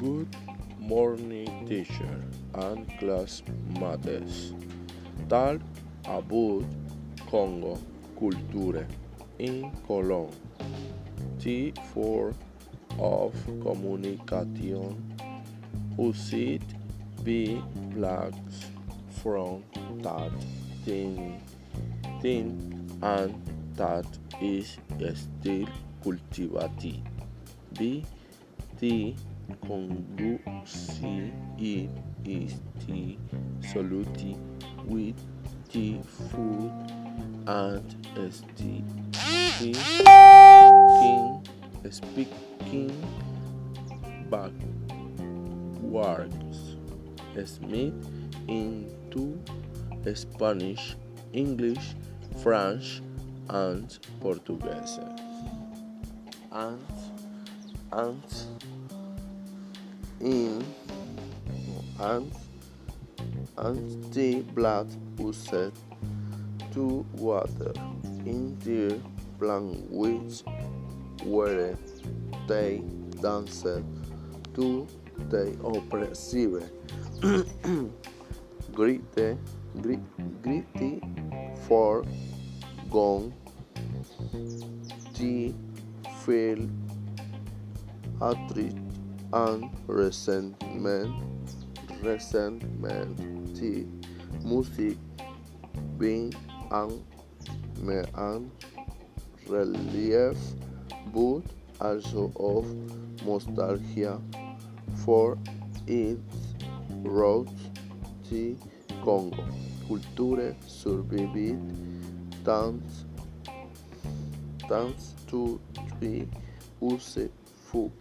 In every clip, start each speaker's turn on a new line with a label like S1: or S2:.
S1: Good morning, teacher and classmates. Talk about Congo culture in Colón. T four of communication used be blacks from that thing, thing and that is still cultivated. B T conduci it is the salute with the food and speaking speaking backwards Smith into Spanish, English, French, and Portuguese. And and in and and the blood used to water in their language where they danced to the oppressive. Grite grite for gone. The feel hatred and resentment resentment the music being and and relief but also of nostalgia for its roots the Congo culture survived thanks thanks to the useful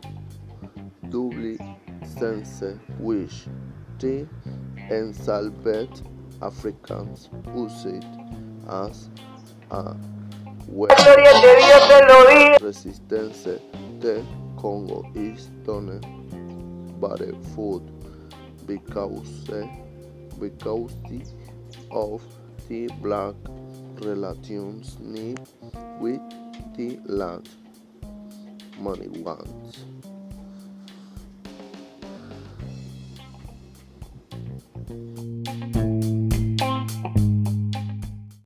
S1: double sense which the enslaved Africans used as a weapon resistance the Congo is done by food because because of the black relations need with the land money wants.